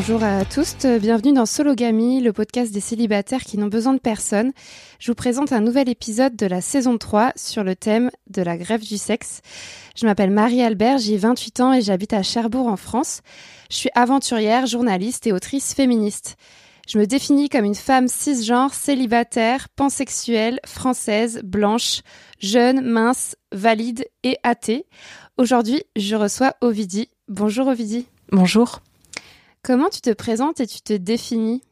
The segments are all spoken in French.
Bonjour à tous, bienvenue dans Sologamy, le podcast des célibataires qui n'ont besoin de personne. Je vous présente un nouvel épisode de la saison 3 sur le thème de la grève du sexe. Je m'appelle Marie-Albert, j'ai 28 ans et j'habite à Cherbourg en France. Je suis aventurière, journaliste et autrice féministe. Je me définis comme une femme cisgenre, célibataire, pansexuelle, française, blanche, jeune, mince, valide et athée. Aujourd'hui, je reçois Ovidie. Bonjour Ovidie. Bonjour. Comment tu te présentes et tu te définis?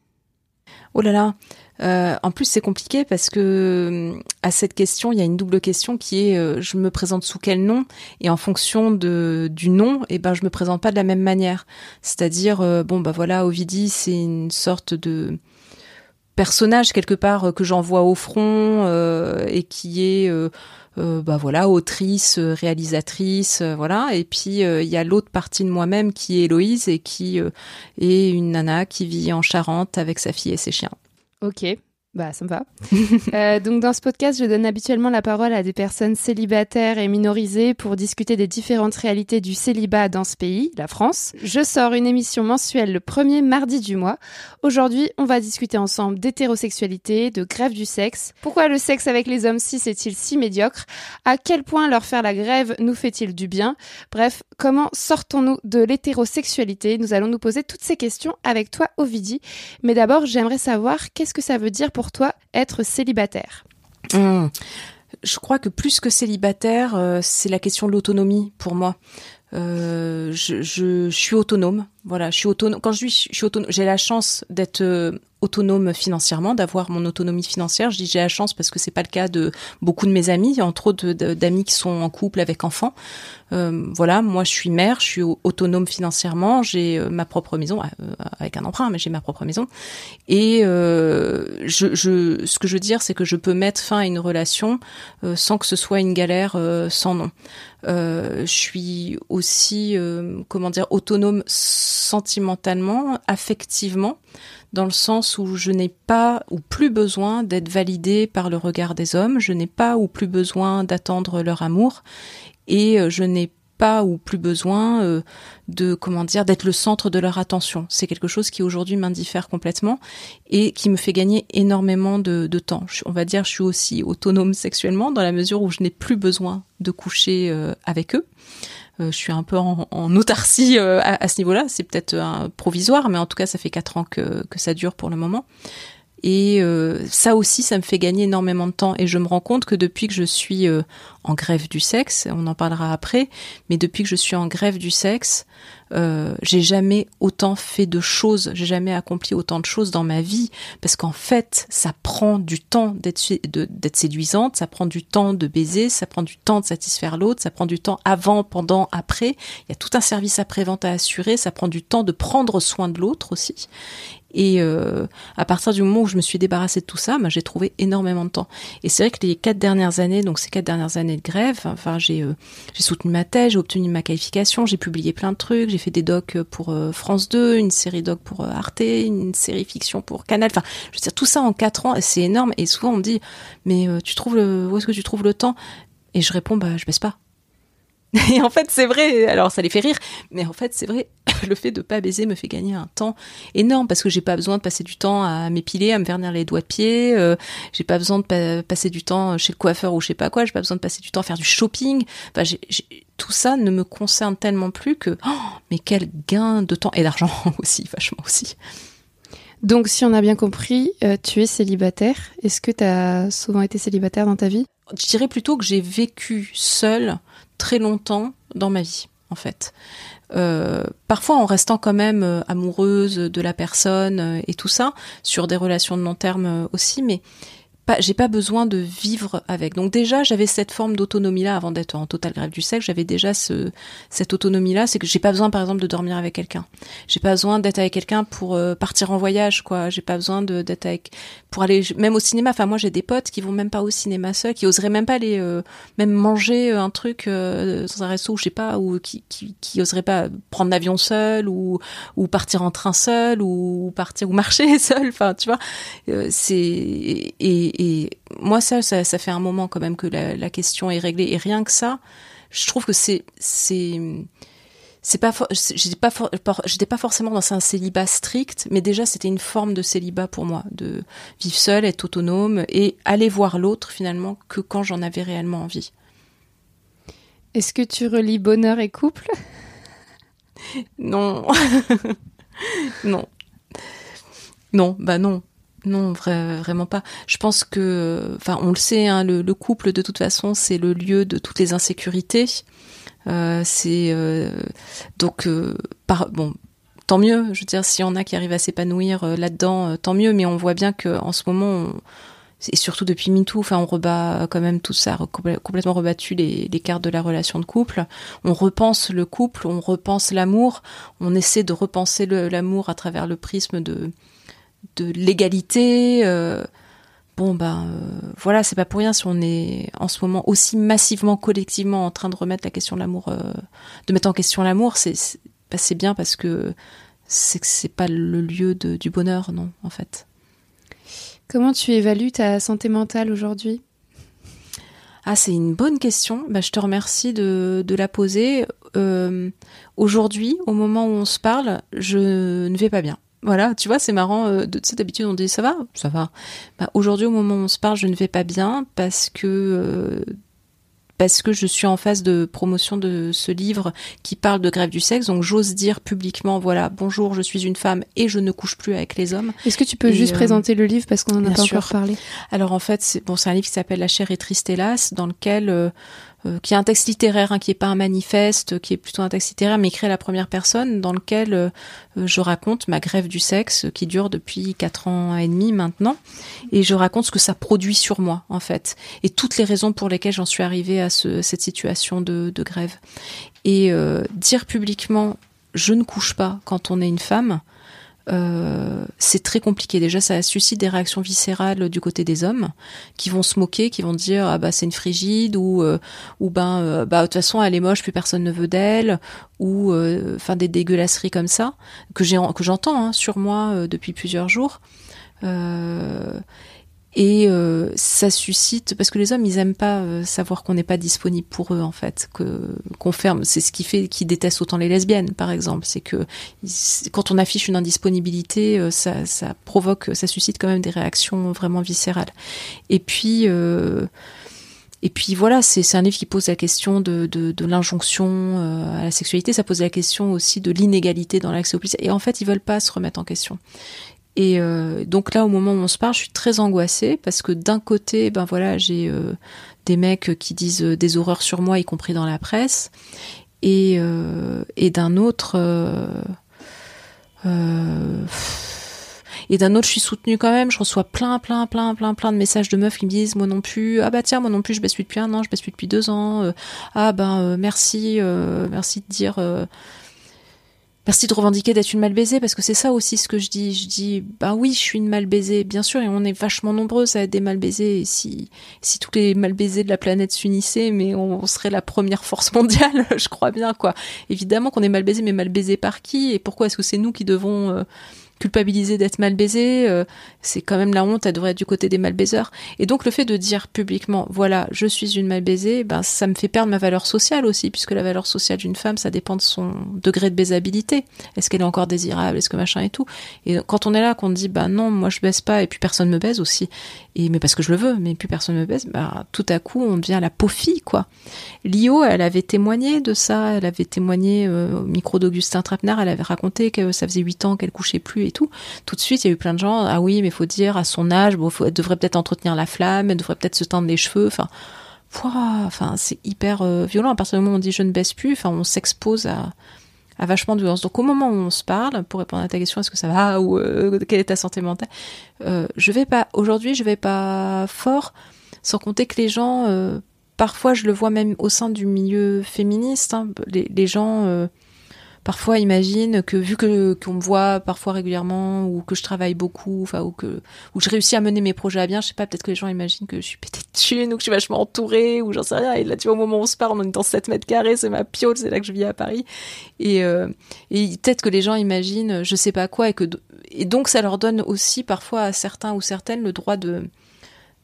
Oh là là. Euh, en plus, c'est compliqué parce que euh, à cette question, il y a une double question qui est euh, je me présente sous quel nom? Et en fonction de du nom, eh ben je me présente pas de la même manière. C'est-à-dire euh, bon bah voilà, Ovidie, c'est une sorte de personnage quelque part que j'envoie au front et qui est bah voilà autrice euh, réalisatrice euh, voilà. Et puis euh, il y a l'autre partie de moi-même qui est Héloïse et qui euh, est une nana qui vit en Charente avec sa fille et ses chiens. Ok, bah ça me va. Euh, donc dans ce podcast, je donne habituellement la parole à des personnes célibataires et minorisées pour discuter des différentes réalités du célibat dans ce pays, la France. Je sors une émission mensuelle le premier mardi du mois. Aujourd'hui, on va discuter ensemble d'hétérosexualité, de grève du sexe. Pourquoi le sexe avec les hommes cis est-il si médiocre? À quel point leur faire la grève nous fait-il du bien? Bref, comment sortons-nous de l'hétérosexualité? Nous allons nous poser toutes ces questions avec toi, Ovidie. Mais d'abord, j'aimerais savoir qu'est-ce que ça veut dire pour toi être célibataire Hum. Je crois que plus que célibataire, euh, c'est la question de l'autonomie pour moi. Euh, je, je, je suis autonome. Voilà, je suis autonome. Quand je dis je suis autonome, j'ai la chance d'être euh, autonome financièrement, d'avoir mon autonomie financière. Je dis j'ai la chance parce que c'est pas le cas de beaucoup de mes amis, entre autres d'amis qui sont en couple avec enfants. Euh, voilà, moi je suis mère, je suis au- autonome financièrement, j'ai euh, ma propre maison avec un emprunt, mais j'ai ma propre maison. Et euh, je, je, ce que je veux dire, c'est que je peux mettre fin à une relation sans que ce soit une galère sans nom. Euh, je suis aussi, euh, comment dire, autonome sentimentalement, affectivement, dans le sens où je n'ai pas ou plus besoin d'être validée par le regard des hommes, je n'ai pas ou plus besoin d'attendre leur amour, et euh, je n'ai pas ou plus besoin euh, de comment dire d'être le centre de leur attention. C'est quelque chose qui aujourd'hui m'indiffère complètement et qui me fait gagner énormément de, temps. On va dire, je suis aussi autonome sexuellement dans la mesure où je n'ai plus besoin de coucher euh, avec eux. Euh, je suis un peu en, autarcie à, à ce niveau-là. C'est peut-être provisoire, mais en tout cas, ça fait quatre ans que ça dure pour le moment. Et euh, ça aussi, ça me fait gagner énormément de temps. Et je me rends compte que depuis que je suis euh, en grève du sexe, on en parlera après, mais depuis que je suis en grève du sexe, euh, j'ai jamais autant fait de choses, j'ai jamais accompli autant de choses dans ma vie, parce qu'en fait, ça prend du temps d'être séduisante, ça prend du temps de baiser, ça prend du temps de satisfaire l'autre, ça prend du temps avant, pendant, après. Il y a tout un service après-vente à assurer, ça prend du temps de prendre soin de l'autre aussi. Et euh, à partir du moment où je me suis débarrassée de tout ça, bah, j'ai trouvé énormément de temps. Et c'est vrai que les quatre dernières années, donc ces quatre dernières années de grève, enfin j'ai euh, soutenu ma thèse, j'ai obtenu ma qualification, j'ai publié plein de trucs, j'ai fait des docs pour euh, France 2, une série doc pour euh, Arte, une série fiction pour Canal. Enfin, je veux dire tout ça en quatre ans, c'est énorme. Et souvent on me dit, mais euh, tu trouves le, où est-ce que tu trouves le temps? Et je réponds, bah je baisse pas. Et en fait, c'est vrai. Alors, ça les fait rire, mais en fait, c'est vrai. Le fait de pas baiser me fait gagner un temps énorme parce que j'ai pas besoin de passer du temps à m'épiler, à me vernir les doigts de pied. euh, j'ai pas besoin de pa- passer du temps chez le coiffeur ou je sais pas quoi. J'ai pas besoin de passer du temps à faire du shopping. Enfin, tout ça ne me concerne tellement plus que. oh, mais quel gain de temps et d'argent aussi, vachement aussi. Donc, si on a bien compris, euh, tu es célibataire. Est-ce que tu as souvent été célibataire dans ta vie? Je dirais plutôt que j'ai vécu seule très longtemps dans ma vie, en fait. Euh, parfois en restant quand même euh, amoureuse de la personne euh, et tout ça, sur des relations de long terme aussi, mais pas, j'ai pas besoin de vivre avec. Donc déjà, j'avais cette forme d'autonomie-là avant d'être en totale grève du sexe. J'avais déjà ce, cette autonomie-là, c'est que j'ai pas besoin, par exemple, de dormir avec quelqu'un. J'ai pas besoin d'être avec quelqu'un pour euh, partir en voyage, quoi. J'ai pas besoin d'être avec, pour aller même au cinéma. Enfin, moi, j'ai des potes qui vont même pas au cinéma seuls, qui oseraient même pas aller, euh, même manger un truc euh, dans un resto, je sais pas, ou qui, qui, qui oseraient pas prendre l'avion seul, ou, ou partir en train seul, ou partir ou marcher seul. Enfin, tu vois, euh, c'est et moi ça, ça, ça fait un moment quand même que la, la question est réglée. Et rien que ça, je trouve que c'est c'est c'est pas j'étais pas for- j'étais pas forcément dans un célibat strict mais déjà c'était une forme de célibat pour moi de vivre seul être autonome et aller voir l'autre finalement que quand j'en avais réellement envie. Est-ce que tu relis bonheur et couple? Non. Non. Non. Bah non non vra- vraiment pas. Je pense que enfin on le sait hein, le, le couple de toute façon c'est le lieu de toutes les insécurités. Euh, c'est euh, donc euh, bon tant mieux. Je veux dire s'il y en a qui arrivent à s'épanouir là-dedans tant mieux. Mais on voit bien que en ce moment et surtout depuis MeToo, enfin on rebat quand même tout ça, complètement rebattu les, cartes de la relation de couple. On repense le couple, on repense l'amour, on essaie de repenser l'amour à travers le prisme de de l'égalité. euh, bon ben euh, voilà, c'est pas pour rien si on est en ce moment aussi massivement collectivement en train de remettre la question de l'amour, euh, de mettre en question l'amour. C'est c'est bah, bien parce que c'est que c'est pas le lieu de- du bonheur, non, en fait. Comment tu évalues ta santé mentale aujourd'hui? Ah, c'est une bonne question. Bah, je te remercie de, de la poser. Euh, Aujourd'hui, au moment où on se parle, je ne vais pas bien. Voilà, tu vois, c'est marrant. euh, de- Tu sais, d'habitude, on dit ça va, ça va. Bah, Aujourd'hui, au moment où on se parle, je ne vais pas bien parce que euh, parce que je suis en phase de promotion de ce livre qui parle de grève du sexe. Donc, j'ose dire publiquement, voilà, bonjour, je suis une femme et je ne couche plus avec les hommes. Est-ce que tu peux Et, juste euh, présenter le livre parce qu'on en a pas sûr. encore parlé? Alors en fait, c'est bon, c'est un livre qui s'appelle La chair est triste hélas, dans lequel euh, euh, qui est un texte littéraire, hein, qui est pas un manifeste, qui est plutôt un texte littéraire, mais écrit à la première personne, dans lequel euh, je raconte ma grève du sexe qui dure depuis quatre ans et demi maintenant, et je raconte ce que ça produit sur moi en fait, et toutes les raisons pour lesquelles j'en suis arrivée à ce- cette situation de, grève. Et euh, dire publiquement je ne couche pas quand on est une femme, euh, c'est très compliqué. Déjà, ça suscite des réactions viscérales du côté des hommes qui vont se moquer, qui vont dire ah bah c'est une frigide ou euh, ou ben bah de toute façon elle est moche, plus personne ne veut d'elle ou enfin des dégueulasseries comme ça que j'ai que j'entends hein, sur moi depuis plusieurs jours. Et euh, ça suscite parce que les hommes ils aiment pas euh, savoir qu'on n'est pas disponible pour eux en fait que qu'on ferme c'est ce qui fait qu'ils détestent autant les lesbiennes par exemple c'est que quand on affiche une indisponibilité euh, ça ça provoque ça suscite quand même des réactions vraiment viscérales et puis euh, et puis voilà, c'est un livre qui pose la question de, de, de l'injonction euh, à la sexualité, ça pose la question aussi de l'inégalité dans l'accès au plaisir. Et en fait, ils veulent pas se remettre en question. Et euh, donc là, au moment où on se parle, je suis très angoissée parce que d'un côté, ben voilà, j'ai euh, des mecs qui disent euh, des horreurs sur moi, y compris dans la presse, et et d'un autre. et d'un autre, je suis soutenue quand même. Je reçois plein, plein, plein, plein, plein de messages de meufs qui me disent moi non plus. Ah bah tiens, moi non plus, je plus depuis un an, je plus depuis deux ans. Ah ben merci, merci de dire. Merci de revendiquer d'être une mal baisée parce que c'est ça aussi ce que je dis. Je dis bah oui, je suis une mal baisée, bien sûr, et on est vachement nombreux à être des mal baisés. Et si si tous les mal baisés de la planète s'unissaient, mais on, on serait la première force mondiale, je crois bien quoi. Évidemment qu'on est mal baisé, mais mal baisé par qui? Et pourquoi est-ce que c'est nous qui devons euh, culpabiliser d'être mal baisé euh, C'est quand même la honte, elle devrait être du côté des mal baiseurs. Et donc le fait de dire publiquement, voilà, je suis une mal baisée, ben ça me fait perdre ma valeur sociale aussi, puisque la valeur sociale d'une femme, ça dépend de son degré de baisabilité. Est-ce qu'elle est encore désirable Est-ce que machin et tout Et quand on est là, qu'on dit, bah non, moi je baisse pas, et puis personne me baise aussi, et mais parce que je le veux, mais plus personne me baise, bah tout à coup on devient la pauvre quoi. Lio, elle avait témoigné de ça, elle avait témoigné euh, au micro d'Augustin Trapenard, elle avait raconté que ça faisait huit ans qu'elle couchait plus tout. Tout de suite, il y a eu plein de gens, ah oui, mais faut dire à son âge, bon, elle devrait peut-être entretenir la flamme, elle devrait peut-être se teindre les cheveux, enfin, enfin, c'est hyper euh, violent. À partir du moment où on dit je ne baisse plus, enfin, on s'expose à, à vachement de violence. Donc au moment où on se parle, pour répondre à ta question, est-ce que ça va ou euh, quelle est ta santé mentale, euh, je vais pas aujourd'hui, je vais pas fort, sans compter que les gens, parfois, je le vois même au sein du milieu féministe, hein, les, les gens parfois imaginent que vu que qu'on me voit parfois régulièrement ou que je travaille beaucoup, ou que ou je réussis à mener mes projets à bien, je sais pas, peut-être que les gens imaginent que je suis pété de thunes ou que je suis vachement entourée ou j'en sais rien. Et là, tu vois, au moment où on se parle, on est dans 7 mètres carrés, c'est ma piole, c'est là que je vis à Paris. Et, euh, et peut-être que les gens imaginent je sais pas quoi et que et donc ça leur donne aussi parfois à certains ou certaines le droit de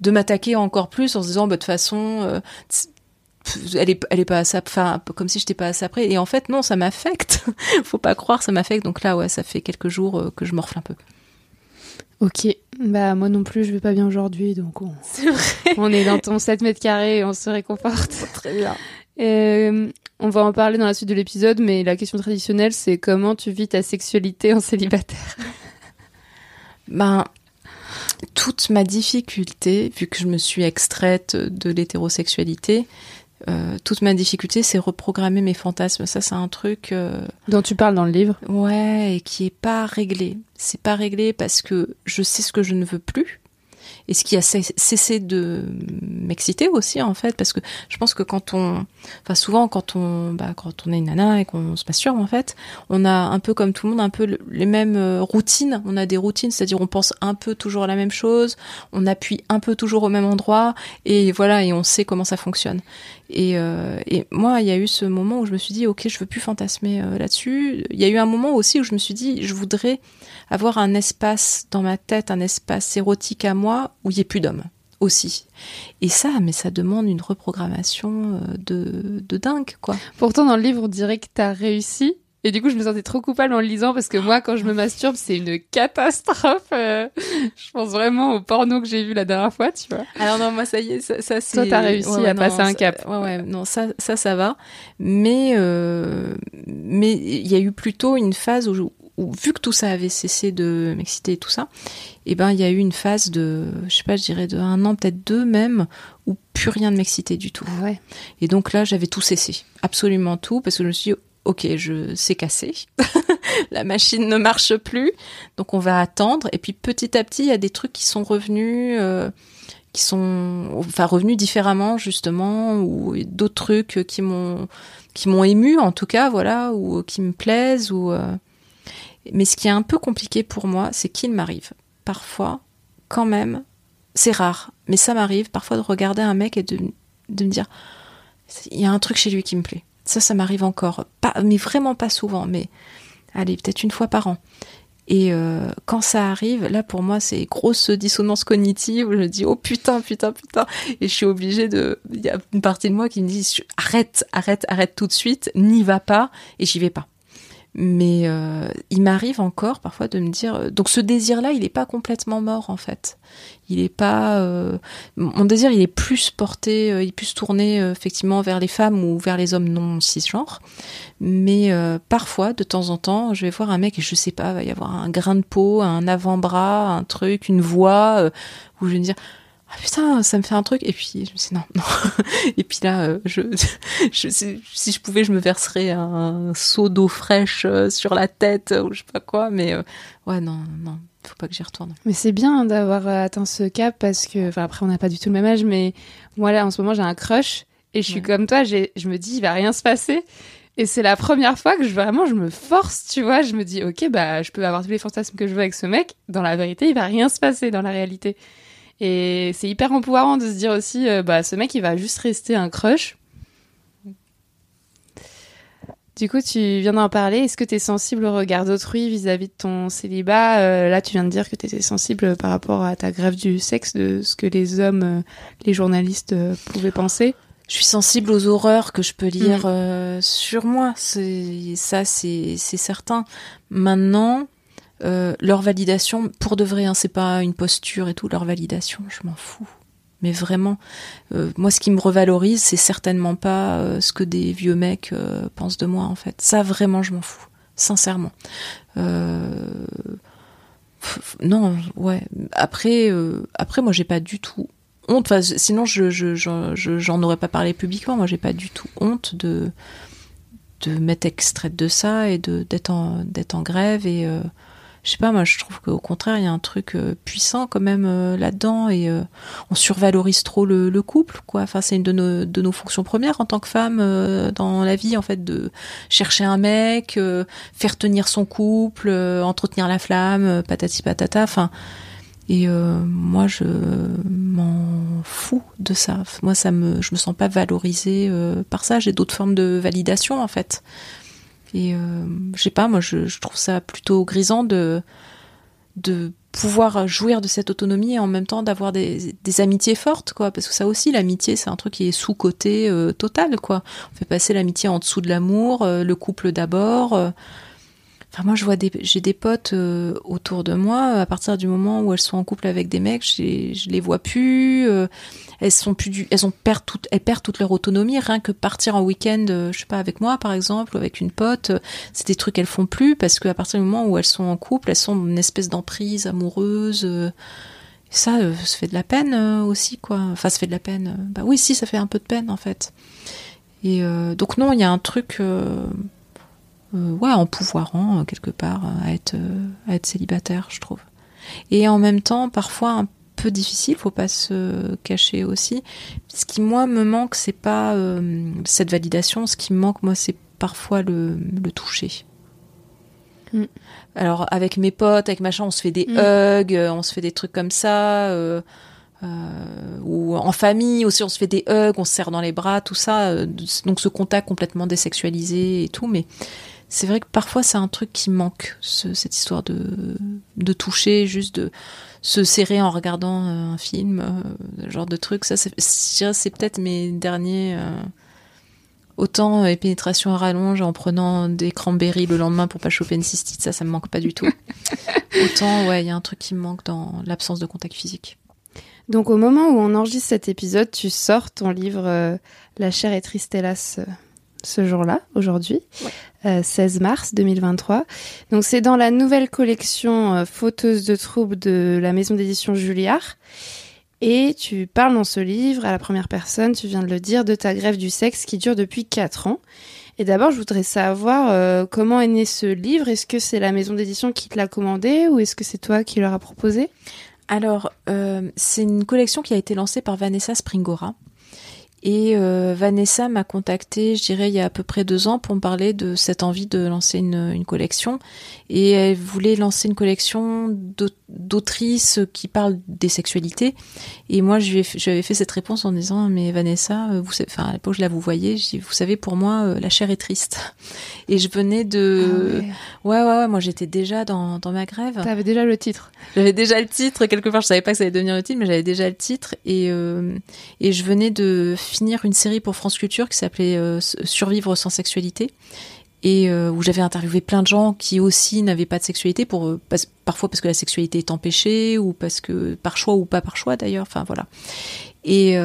de m'attaquer encore plus en se disant bah, de toute façon euh, elle est elle est pas à ça enfin comme si j'étais pas à ça près. Et en fait non ça m'affecte. Faut pas croire ça m'affecte. Donc là ouais ça fait quelques jours euh, que je morfle un peu. Ok, bah moi non plus je vais pas bien aujourd'hui donc on, on est dans ton 7 mètres carrés et on se réconforte. très bien. Euh, on va en parler dans la suite de l'épisode mais la question traditionnelle c'est comment tu vis ta sexualité en célibataire? Ben toute ma difficulté vu que je me suis extraite de l'hétérosexualité euh, toute ma difficulté c'est reprogrammer mes fantasmes ça c'est un truc euh, dont tu parles dans le livre. Ouais, et qui est pas réglé. C'est pas réglé parce que je sais ce que je ne veux plus. Et ce qui a cess- cessé de m'exciter aussi, en fait, parce que je pense que quand on, enfin, souvent, quand on, bah, quand on est une nana et qu'on se masturbe, en fait, on a un peu comme tout le monde, un peu le- les mêmes euh, routines. On a des routines, c'est-à-dire on pense un peu toujours à la même chose, on appuie un peu toujours au même endroit, et voilà, et on sait comment ça fonctionne. Et, euh, et moi, il y a eu ce moment où je me suis dit, ok, je veux plus fantasmer euh, là-dessus. Il y a eu un moment aussi où je me suis dit, je voudrais avoir un espace dans ma tête, un espace érotique à moi où il n'y ait plus d'hommes aussi. Et ça, mais ça demande une reprogrammation euh, de, de dingue, quoi. Pourtant dans le livre on dirait que t'as réussi et du coup je me sentais trop coupable en le lisant parce que moi quand je me masturbe c'est une catastrophe. euh, je pense vraiment au porno que j'ai vu la dernière fois, tu vois. Alors non, moi ça y est, ça, ça c'est. Toi, t'as réussi à passer un cap. Ouais, ouais, non, ça, ça, ça va. Mais, euh, mais il y a eu plutôt une phase où, vu que tout ça avait cessé de m'exciter et tout ça, et ben il y a eu une phase de, je sais pas, je dirais de un an, peut-être deux même, où plus rien ne m'excitait du tout. Ah ouais. Et donc là, j'avais tout cessé, absolument tout, parce que je me suis dit, ok, je c'est cassé, la machine ne marche plus, donc on va attendre. Et puis petit à petit, il y a des trucs qui sont revenus, euh, qui sont, enfin revenus différemment justement, ou d'autres trucs qui m'ont, qui m'ont ému en tout cas, voilà, ou qui me plaisent, ou. euh, Mais ce qui est un peu compliqué pour moi, c'est qu'il m'arrive parfois, quand même, c'est rare, mais ça m'arrive parfois de regarder un mec et de, de me dire, il y a un truc chez lui qui me plaît. Ça, ça m'arrive encore. Pas, mais vraiment pas souvent, mais allez, peut-être une fois par an. Et euh, quand ça arrive, là pour moi c'est grosse dissonance cognitive. Je dis oh putain putain putain et je suis obligée de. Il y a une partie de moi qui me dit arrête arrête arrête tout de suite, n'y va pas et j'y vais pas. Mais euh, il m'arrive encore parfois de me dire euh, donc ce désir là il est pas complètement mort en fait. Il est pas euh, mon désir il est plus porté euh, il est plus tourné euh, effectivement vers les femmes ou vers les hommes non cisgenres. Mais euh, parfois de temps en temps je vais voir un mec et je sais pas il va y avoir un grain de peau, un avant-bras, un truc, une voix où je vais me dire ah putain, ça me fait un truc. Et puis, je me dis non, non. Et puis là, euh, je, je, si, je pouvais, je me verserais un seau d'eau fraîche euh, sur la tête euh, ou je sais pas quoi. Mais euh, ouais, non, non, faut pas que j'y retourne. Mais c'est bien d'avoir atteint ce cap parce que, enfin après on n'a pas du tout le même âge, mais moi là en ce moment j'ai un crush et je suis Ouais. comme toi, je me dis il va rien se passer. Et c'est la première fois que je vraiment je me force, tu vois, je me dis ok bah je peux avoir tous les fantasmes que je veux avec ce mec. Dans la vérité, il va rien se passer dans la réalité. Et c'est hyper empouvoirant de se dire aussi euh, bah ce mec il va juste rester un crush. Du coup, tu viens d'en parler. Est-ce que tu es sensible au regard d'autrui vis-à-vis de ton célibat? Euh, Là, tu viens de dire que tu étais sensible par rapport à ta grève du sexe, de ce que les hommes, euh, les journalistes pouvaient penser. Je suis sensible aux horreurs que je peux lire euh, sur moi. C'est ça, c'est c'est certain. Maintenant, euh, leur validation, pour de vrai, hein, c'est pas une posture et tout. Leur validation, je m'en fous. Mais vraiment, euh, moi, ce qui me revalorise, c'est certainement pas euh, ce que des vieux mecs pensent de moi, en fait. Ça, vraiment, je m'en fous, sincèrement. Non, ouais. Après, après, moi, j'ai pas du tout honte. Enfin, sinon, je, je, je- je- j'en aurais pas parlé publiquement. Moi, j'ai pas du tout honte de de m'être extraite de ça et de d'être en d'être en grève et je sais pas moi je trouve qu'au contraire il y a un truc euh, puissant quand même euh, là-dedans et euh, on survalorise trop le, le couple quoi enfin c'est une de nos de nos fonctions premières en tant que femme dans la vie en fait de chercher un mec faire tenir son couple entretenir la flamme patati patata enfin et euh, moi, je m'en fous de ça. Moi, ça me, je me sens pas valorisée euh, par ça. J'ai d'autres formes de validation, en fait. Et euh, je sais pas, moi, je, trouve ça plutôt grisant de pouvoir jouir de cette autonomie et en même temps d'avoir des, amitiés fortes, quoi. Parce que ça aussi, l'amitié, c'est un truc qui est sous côté total, quoi. On fait passer l'amitié en dessous de l'amour, euh, le couple d'abord. euh, Enfin, moi, je vois des, j'ai des potes euh, autour de moi. À partir du moment où elles sont en couple avec des mecs, je les vois plus. Elles sont plus du, elles ont perdent toute, elles perdent toute leur autonomie. Rien que partir en week-end, euh, je sais pas, avec moi par exemple, ou avec une pote, euh, c'est des trucs qu'elles font plus parce qu'à partir du moment où elles sont en couple, elles sont une espèce d'emprise amoureuse. euh, et ça, ça fait de la peine aussi, quoi. Enfin, ça fait de la peine. Bah oui, si, ça fait un peu de peine en fait. Et donc non, il y a un truc. euh, ouais, empouvoirant euh, quelque part à être, à être célibataire, je trouve. Et en même temps, parfois un peu difficile, faut pas se cacher aussi. Ce qui moi me manque, c'est pas euh, cette validation. Ce qui me manque, moi, c'est parfois le, le toucher. Mm. Alors avec mes potes, avec machin, on se fait des Mm. hugs, euh, on se fait des trucs comme ça. euh, euh, ou en famille aussi, on se fait des hugs, on se serre dans les bras, tout ça. euh, donc ce contact complètement désexualisé et tout, mais c'est vrai que parfois c'est un truc qui manque, ce- cette histoire de, de toucher, juste de se serrer en regardant euh, un film, euh, ce genre de truc. Ça, c'est peut-être mes derniers. euh, autant euh, pénétration à rallonge en prenant des cranberries le lendemain pour pas choper une cystite, ça, ça me manque pas du tout. autant, ouais, il y a un truc qui me manque dans l'absence de contact physique. Donc au moment où on enregistre cet épisode, tu sors ton livre euh, La chair est triste hélas ce jour-là, aujourd'hui, euh, 16 mars 2023. Donc c'est dans la nouvelle collection euh, Photos de troubles de la maison d'édition Julliard. Et tu parles dans ce livre à la première personne, tu viens de le dire, de ta grève du sexe qui dure depuis 4 ans. Et d'abord, je voudrais savoir euh, comment est né ce livre. Est-ce que c'est la maison d'édition qui te l'a commandé ou est-ce que c'est toi qui leur a proposé? Alors, euh, c'est une collection qui a été lancée par Vanessa Springora. Et euh, Vanessa m'a contacté, je dirais, il y a à peu près deux ans pour me parler de cette envie de lancer une, une collection. Et elle voulait lancer une collection d'aut- d'autrices qui parlent des sexualités. Et moi, je lui ai fait- j'avais fait cette réponse en disant, mais Vanessa, euh, vous savez, enfin, à l'époque, je la vous voyais, je dis, vous savez, pour moi, euh, la chair est triste. Et je venais de... ouais. ouais, ouais, moi, j'étais déjà dans, dans ma grève. T'avais déjà le titre. J'avais déjà le titre quelque part. Je savais pas que ça allait devenir le titre, mais j'avais déjà le titre et euh, et je venais de finir une série pour France Culture qui s'appelait euh, Survivre sans sexualité et euh, où j'avais interviewé plein de gens qui aussi n'avaient pas de sexualité pour euh, parfois parce que la sexualité est empêchée ou parce que par choix ou pas par choix d'ailleurs. Enfin voilà. Et,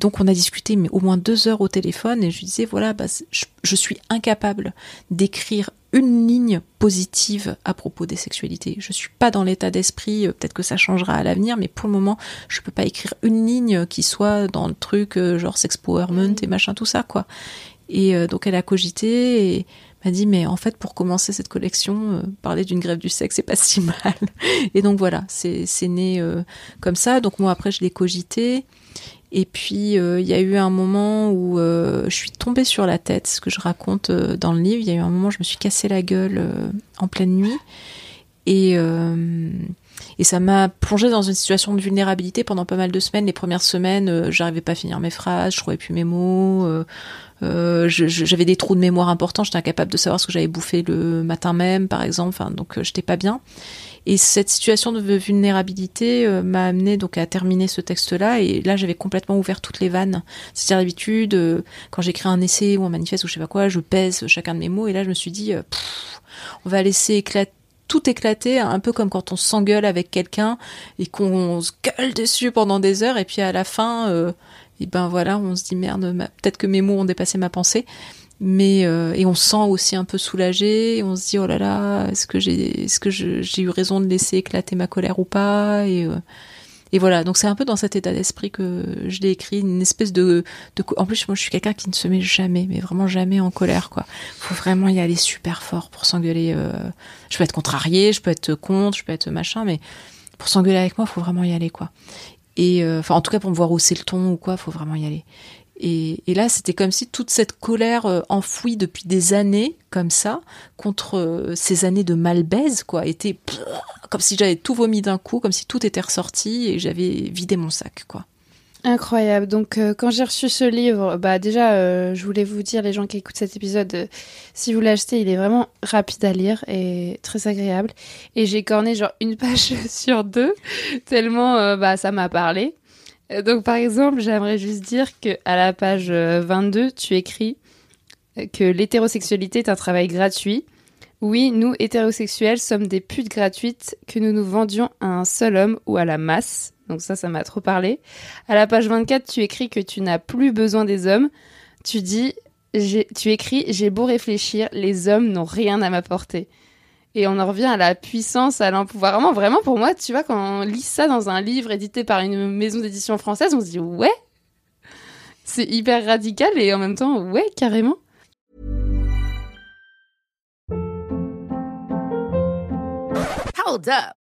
donc on a discuté mais au moins deux heures au téléphone et je disais voilà bah, je, je suis incapable d'écrire une ligne positive à propos des sexualités. Je suis pas dans l'état d'esprit, euh, peut-être que ça changera à l'avenir, mais pour le moment, je peux pas écrire une ligne qui soit dans le truc euh, genre sex empowerment et machin tout ça quoi. Et euh, donc elle a cogité et m'a dit mais en fait pour commencer cette collection, euh, parler d'une grève du sexe c'est pas si mal. Et donc voilà, c'est c'est né euh, comme ça. Donc moi après je l'ai cogité. Et puis euh, il y a eu un moment où euh, je suis tombée sur la tête, ce que je raconte euh, dans le livre. Il y a eu un moment où je me suis cassé la gueule en pleine nuit et ça m'a plongée dans une situation de vulnérabilité pendant pas mal de semaines. Les premières semaines, j'arrivais pas à finir mes phrases, je trouvais plus mes mots. j'avais des trous de mémoire importants. J'étais incapable de savoir ce que j'avais bouffé le matin même, par exemple. Enfin, donc j'étais pas bien. Et cette situation de vulnérabilité euh, m'a amené donc à terminer ce texte-là. Et là, j'avais complètement ouvert toutes les vannes. C'est-à-dire d'habitude, euh, quand j'écris un essai ou un manifeste ou je sais pas quoi, je pèse chacun de mes mots. Et là, je me suis dit, euh, on va laisser tout éclater, un peu comme quand on s'engueule avec quelqu'un et qu'on se gueule dessus pendant des heures, et puis à la fin, et ben voilà, on se dit merde, peut-être que mes mots ont dépassé ma pensée, mais euh, et on se sent aussi un peu soulagé, on se dit oh là là, est-ce que j'ai, est-ce que j'ai eu raison de laisser éclater ma colère ou pas, et euh, et voilà, donc c'est un peu dans cet état d'esprit que je l'ai écrit, une espèce de, En plus, moi, je suis quelqu'un qui ne se met jamais, mais vraiment jamais en colère, quoi. Faut vraiment y aller super fort pour s'engueuler. euh, Je peux être contrarié, je peux être contre, je peux être machin, mais pour s'engueuler avec moi, faut vraiment y aller, quoi. Et enfin, en tout cas, pour me voir hausser le ton ou quoi, faut vraiment y aller. Et, là, c'était comme si toute cette colère euh, enfouie depuis des années, comme ça, contre euh, ces années de malbaise, quoi, était comme si j'avais tout vomi d'un coup, comme si tout était ressorti et j'avais vidé mon sac, quoi. Incroyable. Donc, euh, quand j'ai reçu ce livre, bah déjà, je voulais vous dire, les gens qui écoutent cet épisode, si vous l'achetez, il est vraiment rapide à lire et très agréable. Et j'ai corné genre une page sur deux, tellement bah ça m'a parlé. Euh, Donc, par exemple, j'aimerais juste dire que à la page euh, 22, tu écris euh, que l'hétérosexualité est un travail gratuit. Oui, nous, hétérosexuels, sommes des putes gratuites que nous nous vendions à un seul homme ou à la masse. Donc ça, ça m'a trop parlé. À la page 24, tu écris que tu n'as plus besoin des hommes. Tu dis, tu écris, j'ai beau réfléchir, les hommes n'ont rien à m'apporter. Et on en revient à la puissance, à l'empouvoirment. Vraiment, pour moi, tu vois, quand on lit ça dans un livre édité par une maison d'édition française, on se dit, ouais, c'est hyper radical et en même temps, ouais, carrément. Hold up.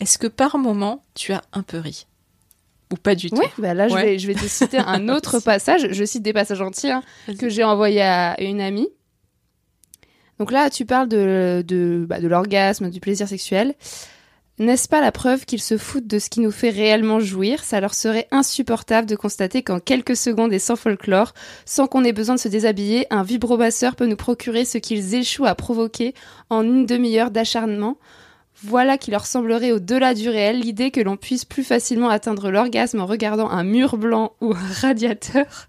est-ce que par moment, tu as un peu ri? Ou pas du tout? Ouais, bah là, je, vais, je vais te citer un autre passage. Je cite des passages entiers hein, que j'ai envoyés à une amie. Donc là, tu parles de, de, bah, de l'orgasme, du plaisir sexuel. N'est-ce pas la preuve qu'ils se foutent de ce qui nous fait réellement jouir? Ça leur serait insupportable de constater qu'en quelques secondes et sans folklore, sans qu'on ait besoin de se déshabiller, un vibromasseur peut nous procurer ce qu'ils échouent à provoquer en une demi-heure d'acharnement? Voilà qui leur semblerait au-delà du réel l'idée que l'on puisse plus facilement atteindre l'orgasme en regardant un mur blanc ou un radiateur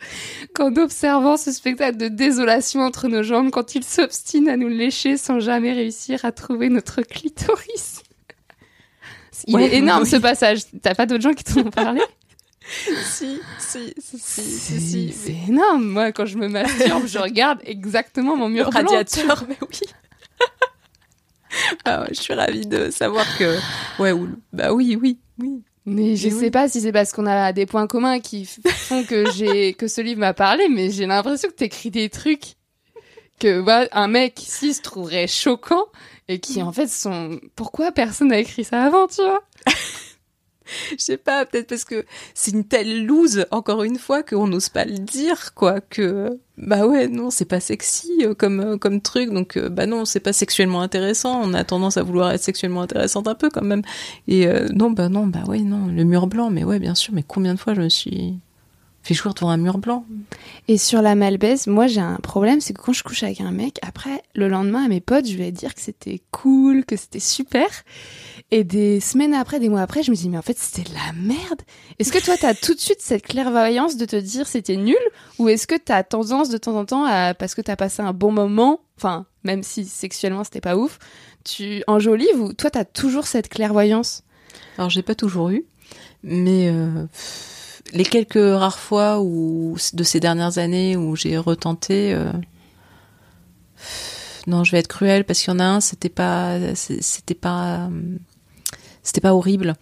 qu'en observant ce spectacle de désolation entre nos jambes quand ils s'obstinent à nous lécher sans jamais réussir à trouver notre clitoris. Il Ouais, est énorme oui. ce passage. T'as pas d'autres gens qui t'en ont parlé? Si, si, si, si, si, C'est si. c'est énorme. Moi, quand je me masturbe, je regarde exactement mon Le mur blanc. radiateur, mais oui. ah je suis ravie de savoir que... Ouais, ou... bah oui, oui, oui. Mais je sais pas si c'est parce qu'on a des points communs qui font que j'ai que ce livre m'a parlé, mais j'ai l'impression que t'écris des trucs que bah, un mec ici se trouverait choquant et qui en fait sont. Pourquoi personne n'a écrit ça avant, tu vois? Je sais pas, peut-être parce que c'est une telle loose, encore une fois, qu'on n'ose pas le dire, quoi, que... Bah ouais, non, c'est pas sexy euh, comme, euh, comme truc, donc euh, bah non, c'est pas sexuellement intéressant, on a tendance à vouloir être sexuellement intéressante un peu quand même. Et non, bah non, bah ouais, non, le mur blanc, mais ouais, bien sûr, mais combien de fois je me suis fait jouir devant un mur blanc Et sur la malbaise, moi j'ai un problème, c'est que quand je couche avec un mec, après le lendemain à mes potes, je vais dire que c'était cool, que c'était super. Et des semaines après, des mois après, je me dis mais en fait c'était de la merde. Est-ce que toi t'as tout de suite cette clairvoyance de te dire c'était nul? Ou est-ce que t'as tendance de temps en temps à parce que t'as passé un bon moment, enfin même si sexuellement c'était pas ouf, tu enjolives ou toi t'as toujours cette clairvoyance? Alors j'ai pas toujours eu, mais euh, les quelques rares fois où de ces dernières années où j'ai retenté, euh, non, je vais être cruelle parce qu'il y en a un, c'était pas, c'était pas, euh, c'était pas horrible,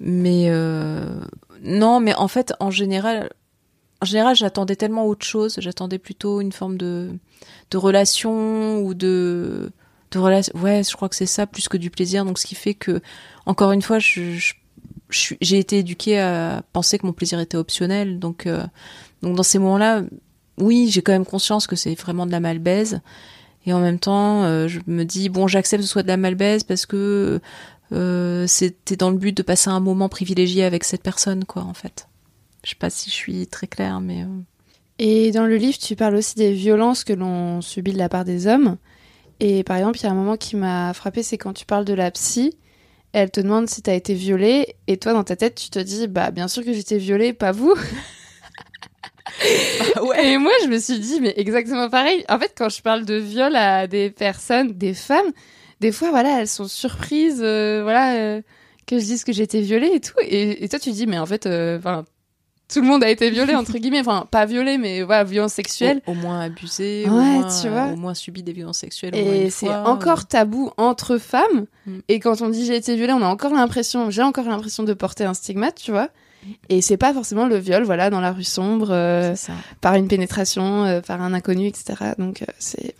mais euh, non, mais en fait, en général, en général, j'attendais tellement autre chose. J'attendais plutôt une forme de de relation ou de de relation. Ouais, je crois que c'est ça plus que du plaisir. Donc, ce qui fait que, encore une fois, je, j'ai été éduquée à penser que mon plaisir était optionnel. Donc, euh, donc dans ces moments-là, oui, j'ai quand même conscience que c'est vraiment de la malbaise. Et en même temps, euh, je me dis bon, j'accepte que ce soit de la malbaise parce que euh, c'était dans le but de passer un moment privilégié avec cette personne, quoi, en fait. Je sais pas si je suis très claire, mais Et dans le livre, tu parles aussi des violences que l'on subit de la part des hommes. Et par exemple, il y a un moment qui m'a frappé, c'est quand tu parles de la psy. Elle te demande si t'as été violée, et toi, dans ta tête, tu te dis, bah, bien sûr que j'étais violée, pas vous. Et moi, je me suis dit, mais exactement pareil. En fait, quand je parle de viol à des personnes, des femmes, des fois, voilà, elles sont surprises, euh, voilà, euh, que je dise que j'ai été violée et tout. Et, et toi, tu dis, mais en fait, euh, enfin, tout le monde a été violé, entre guillemets. Enfin, pas violé, mais voilà, violence sexuelle. au, au moins abusé, Ouais, au, moins, tu vois. au moins subi des violences sexuelles. Et c'est encore tabou entre femmes. Mm. Et quand on dit j'ai été violée, on a encore l'impression, j'ai encore l'impression de porter un stigmate, tu vois. Et c'est pas forcément le viol, voilà, dans la rue sombre, euh, par une pénétration, euh, par un inconnu, etc. Donc euh, c'est.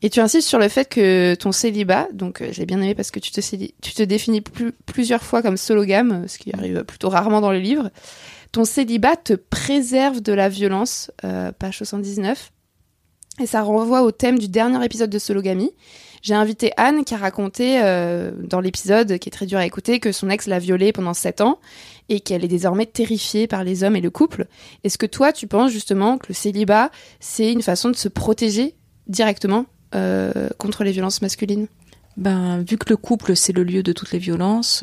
Et tu insistes sur le fait que ton célibat, donc euh, j'ai bien aimé parce que tu te, céli- tu te définis plus- plusieurs fois comme sologame, ce qui arrive plutôt rarement dans les livres. Ton célibat te préserve de la violence, euh, page 79. Et ça renvoie au thème du dernier épisode de Sologamie. J'ai invité Anne qui a raconté euh, dans l'épisode, qui est très dur à écouter, que son ex l'a violée pendant 7 ans et qu'elle est désormais terrifiée par les hommes et le couple. Est-ce que toi, tu penses justement que le célibat, c'est une façon de se protéger directement euh, contre les violences masculines? Ben, vu que le couple, c'est le lieu de toutes les violences,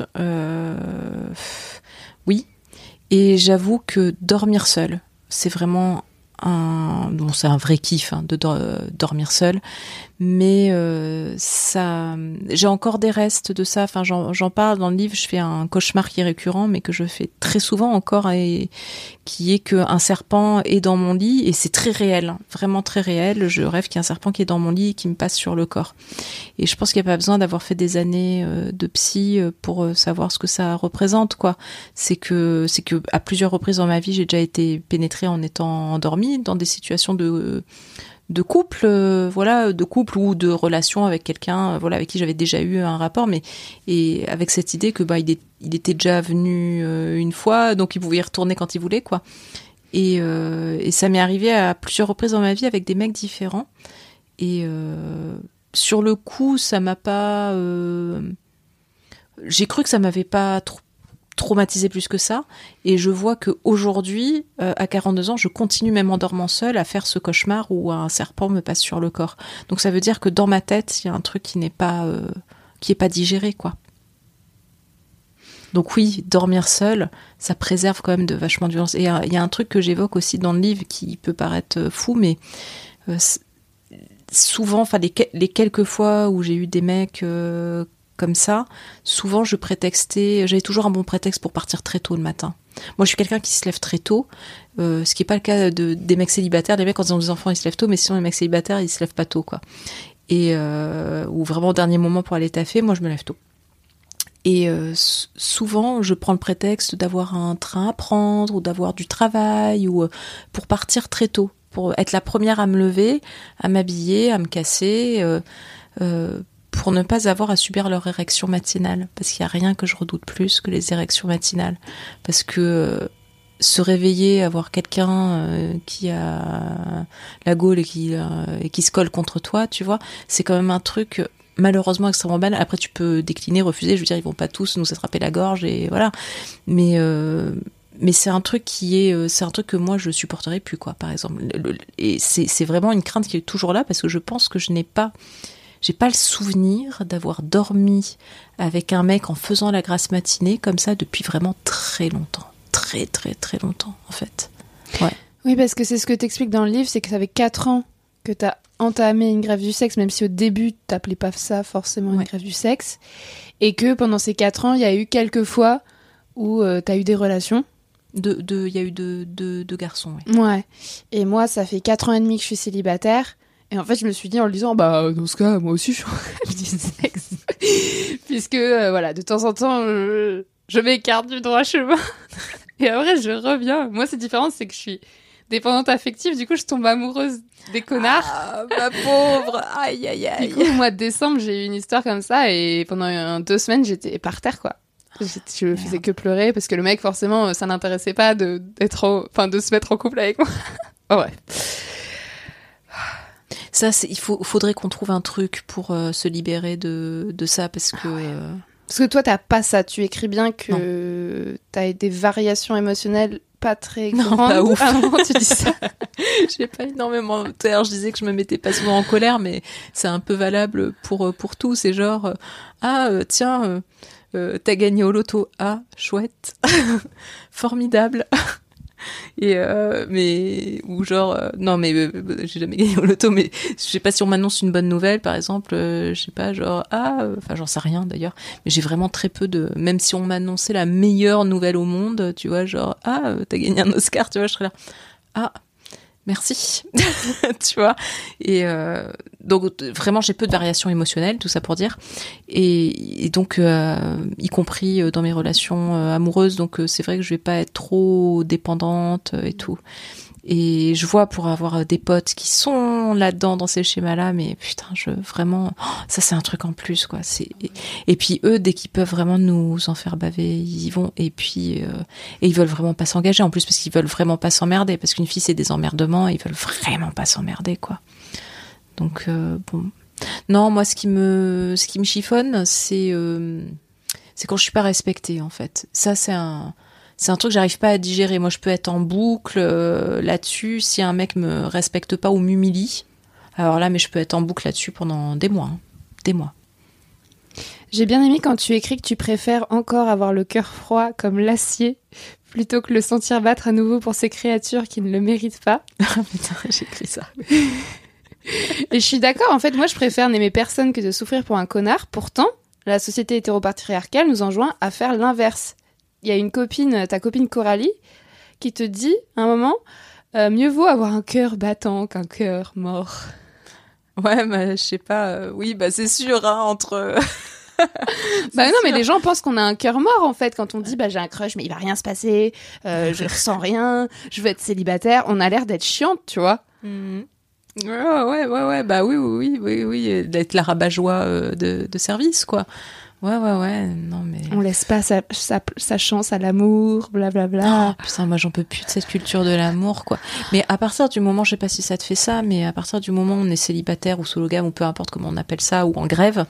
oui. Et j'avoue que dormir seul, c'est vraiment un bon c'est un vrai kiff hein, de dor- dormir seul. Mais euh, ça j'ai encore des restes de ça. Enfin j'en j'en parle dans le livre. Je fais un cauchemar qui est récurrent mais que je fais très souvent encore et qui est que un serpent est dans mon lit et c'est très réel hein, vraiment très réel. Je rêve qu'il y a un serpent qui est dans mon lit et qui me passe sur le corps. Et je pense qu'il n'y a pas besoin d'avoir fait des années euh, de psy euh, pour euh, savoir ce que ça représente quoi. C'est que c'est que à plusieurs reprises dans ma vie j'ai déjà été pénétrée en étant endormie dans des situations de de couple euh, voilà de couple ou de relation avec quelqu'un euh, voilà avec qui j'avais déjà eu un rapport mais et avec cette idée que bah il, était déjà venu euh, une fois donc il pouvait y retourner quand il voulait quoi. Et, euh, et ça m'est arrivé à plusieurs reprises dans ma vie avec des mecs différents. Et sur le coup ça m'a pas j'ai cru que ça m'avait pas trop traumatisé plus que ça. Et je vois que aujourd'hui euh, à 42 ans je continue même en dormant seule à faire ce cauchemar où un serpent me passe sur le corps. Donc ça veut dire que dans ma tête il y a un truc qui n'est pas euh, qui est pas digéré quoi. Donc oui dormir seul ça préserve quand même de vachement de violence et il y a un truc que j'évoque aussi dans le livre qui peut paraître euh, fou mais souvent enfin les, que- les quelques fois où j'ai eu des mecs comme ça souvent je prétextais, j'avais toujours un bon prétexte pour partir très tôt le matin. Moi, je suis quelqu'un qui se lève très tôt, euh, ce qui n'est pas le cas de, des mecs célibataires. Les mecs, quand ils ont des enfants, ils se lèvent tôt, mais sinon, les mecs célibataires, ils se lèvent pas tôt, quoi. Et, euh, ou vraiment au dernier moment pour aller taffer, moi, je me lève tôt. Et euh, souvent, je prends le prétexte d'avoir un train à prendre ou d'avoir du travail ou pour partir très tôt, pour être la première à me lever, à m'habiller, à me casser, pour ne pas avoir à subir leur érection matinale. Parce qu'il n'y a rien que je redoute plus que les érections matinales. Parce que euh, se réveiller, avoir quelqu'un euh, qui a la gaule et qui, euh, et qui se colle contre toi, tu vois, c'est quand même un truc malheureusement extrêmement banal. Après, tu peux décliner, refuser. Je veux dire, ils vont pas tous nous attraper la gorge et voilà. Mais c'est un truc qui est c'est un truc que moi je supporterais plus quoi par exemple Le- le- et c'est vraiment une crainte qui est toujours là parce que je pense que je n'ai pas j'ai pas le souvenir d'avoir dormi avec un mec en faisant la grasse matinée comme ça depuis vraiment très longtemps très très très longtemps en fait Oui, parce que c'est ce que t'expliques dans le livre, c'est que ça fait 4 ans que t'as entamé une grève du sexe, même si au début t'appelais pas ça forcément une Ouais. grève du sexe, et que pendant ces 4 ans, il y a eu quelques fois où euh, t'as eu des relations. de de il y a eu deux deux deux garçons ouais. Ouais. Et moi, ça fait 4 ans et demi que je suis célibataire. Et en fait, je me suis dit en le disant, bah, dans ce cas, moi aussi, je suis sexe. Puisque, euh, voilà, de temps en temps, je, je m'écarte du droit chemin. Et après, je reviens. Moi, c'est différent, c'est que je suis dépendante affective. Du coup, je tombe amoureuse des connards. ah ma pauvre aïe aïe Du coup, au mois de décembre, j'ai eu une histoire comme ça. Et pendant euh, deux semaines, j'étais par terre, quoi. Je faisais que pleurer parce que le mec, forcément, euh, ça n'intéressait pas de, d'être en- enfin, de se mettre en couple avec moi. oh, ouais. Ça il faut faudrait qu'on trouve un truc pour euh, se libérer de de ça parce que euh, Parce que toi, t'as pas ça. Tu écris bien que t'as des variations émotionnelles pas très Non, grandes. pas ouf. Moment, tu dis ça. J'ai pas énormément. L'heure, je disais que je me mettais pas souvent en colère, mais c'est un peu valable pour euh, pour tout. C'est genre, euh, ah tiens, euh, t'as gagné au loto. Ah, chouette, formidable. Et euh, mais ou genre euh, non mais euh, j'ai jamais gagné au loto mais je sais pas si on m'annonce une bonne nouvelle par exemple je sais pas genre ah enfin j'en sais rien d'ailleurs mais j'ai vraiment très peu de même si on m'annonçait la meilleure nouvelle au monde tu vois genre ah t'as gagné un Oscar tu vois je serais là ah merci. Tu vois. Et euh, donc vraiment j'ai peu de variations émotionnelles tout ça pour dire. Et, donc euh, y compris euh, dans mes relations amoureuses donc c'est vrai que je vais pas être trop dépendante et tout et je vois pour avoir euh, des potes qui sont là-dedans dans ces schémas-là, mais putain, je vraiment, oh, ça c'est un truc en plus quoi. C'est et, puis eux, dès qu'ils peuvent vraiment nous en faire baver, ils y vont. Et puis euh, et ils veulent vraiment pas s'engager en plus parce qu'ils veulent vraiment pas s'emmerder parce qu'une fille c'est des emmerdements, ils veulent vraiment pas s'emmerder quoi. Donc euh, bon, non, moi ce qui me ce qui me chiffonne, c'est euh, c'est quand je suis pas respectée en fait. Ça c'est un c'est un truc que j'arrive pas à digérer. Moi, je peux être en boucle euh, là-dessus si un mec me respecte pas ou m'humilie. Alors là, mais je peux être en boucle là-dessus pendant des mois, hein. des mois. J'ai bien aimé quand tu écris que tu préfères encore avoir le cœur froid comme l'acier plutôt que le sentir battre à nouveau pour ces créatures qui ne le méritent pas. Ah, putain, j'ai écrit ça. Et je suis d'accord, en fait, moi je préfère n'aimer personne que de souffrir pour un connard. Pourtant, la société hétéropatriarcale nous enjoint à faire l'inverse. Il y a une copine, ta copine Coralie, qui te dit, à un moment, euh, mieux vaut avoir un cœur battant qu'un cœur mort. Ouais, bah, je sais pas. euh, oui, bah c'est sûr, hein, entre. Bah non, mais les gens pensent qu'on a un cœur mort en fait quand on dit bah j'ai un crush mais il va rien se passer, euh, je ressens rien, je veux être célibataire. On a l'air d'être chiante, tu vois. Mhm. Ouais, ouais, ouais, ouais, bah oui, oui, oui, oui, oui, euh, d'être la rabat-joie euh, de, de service, quoi. Ouais, ouais, ouais, non, mais. On laisse pas sa, sa, sa chance à l'amour, blablabla. Oh, putain, moi j'en peux plus de cette culture de l'amour, quoi. Mais à partir du moment, je sais pas si ça te fait ça, mais à partir du moment où on est célibataire ou sologame ou peu importe comment on appelle ça, ou en grève,